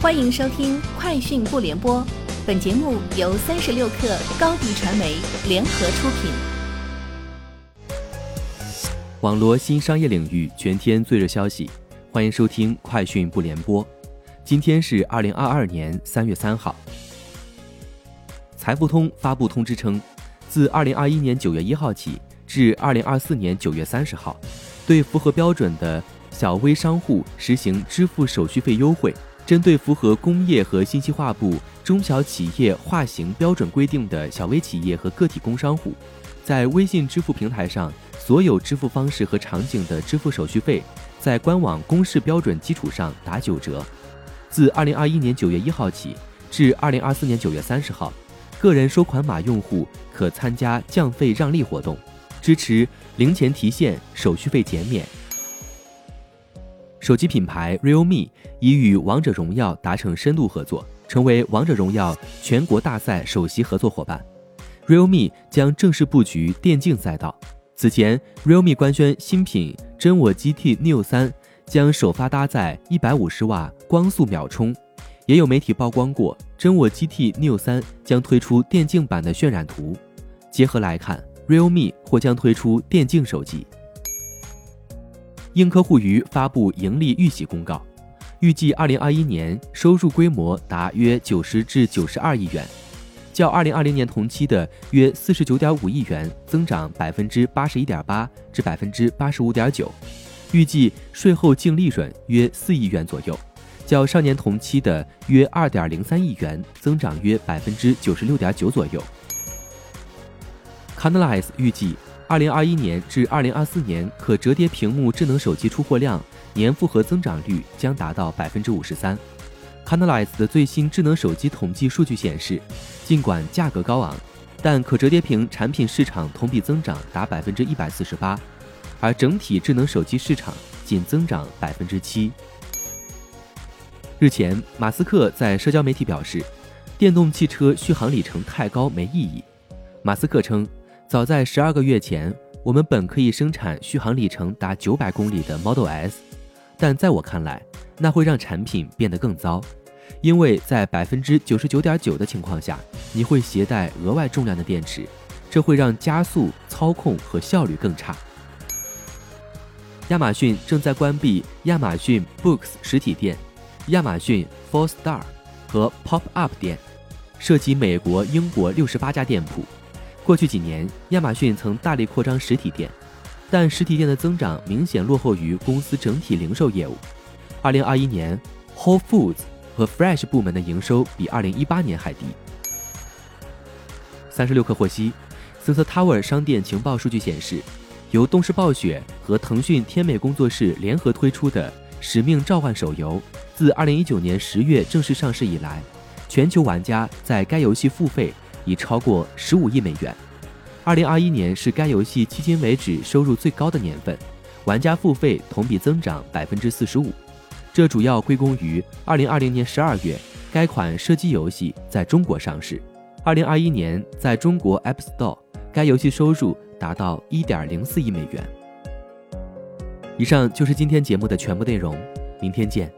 欢迎收听《快讯不联播》，本节目由三十六克高低传媒联合出品。网罗新商业领域全天最热消息，欢迎收听《快讯不联播》。今天是二零二二年三月三号。财付通发布通知称，自二零二一年九月一号起至二零二四年九月三十号，对符合标准的小微商户实行支付手续费优惠。针对符合工业和信息化部中小企业划型标准规定的小微企业和个体工商户，在微信支付平台上所有支付方式和场景的支付手续费，在官网公示标准基础上打九折。自二零二一年九月一号起至二零二四年九月三十号，个人收款码用户可参加降费让利活动，支持零钱提现、手续费减免。手机品牌 Realme 已与王者荣耀达成深度合作，成为王者荣耀全国大赛首席合作伙伴。Realme 将正式布局电竞赛道。此前，Realme 官宣新品真我 GT Neo 3将首发搭载150瓦光速秒充。也有媒体曝光过真我 GT Neo 3将推出电竞版的渲染图。结合来看，Realme 或将推出电竞手机。映客互娱发布盈利预喜公告，预计二零二一年收入规模达约九十至九十二亿元，较二零二零年同期的约四十九点五亿元增长百分之八十一点八至百分之八十五点九，预计税后净利润约四亿元左右，较上年同期的约二点零三亿元增长约百分之九十六点九左右。Canalys 预计。二零二一年至二零二四年可折叠屏幕智能手机出货量年复合增长率将达到百分之五十三。Canalys 的最新智能手机统计数据显示，尽管价格高昂，但可折叠屏产品市场同比增长达百分之一百四十八，而整体智能手机市场仅增长百分之七。日前，马斯克在社交媒体表示，电动汽车续航里程太高没意义。马斯克称。早在十二个月前，我们本可以生产续航里程达九百公里的 Model S，但在我看来，那会让产品变得更糟，因为在百分之九十九点九的情况下，你会携带额外重量的电池，这会让加速、操控和效率更差。亚马逊正在关闭亚马逊 Books 实体店、亚马逊 Four Star 和 Pop Up 店，涉及美国、英国六十八家店铺。过去几年，亚马逊曾大力扩张实体店，但实体店的增长明显落后于公司整体零售业务。二零二一年，Whole Foods 和 Fresh 部门的营收比二零一八年还低。三十六氪获悉，Sensor Tower 商店情报数据显示，由动视暴雪和腾讯天美工作室联合推出的《使命召唤》手游，自二零一九年十月正式上市以来，全球玩家在该游戏付费。已超过十五亿美元。二零二一年是该游戏迄今为止收入最高的年份，玩家付费同比增长百分之四十五。这主要归功于二零二零年十二月该款射击游戏在中国上市。二零二一年在中国 App Store，该游戏收入达到一点零四亿美元。以上就是今天节目的全部内容，明天见。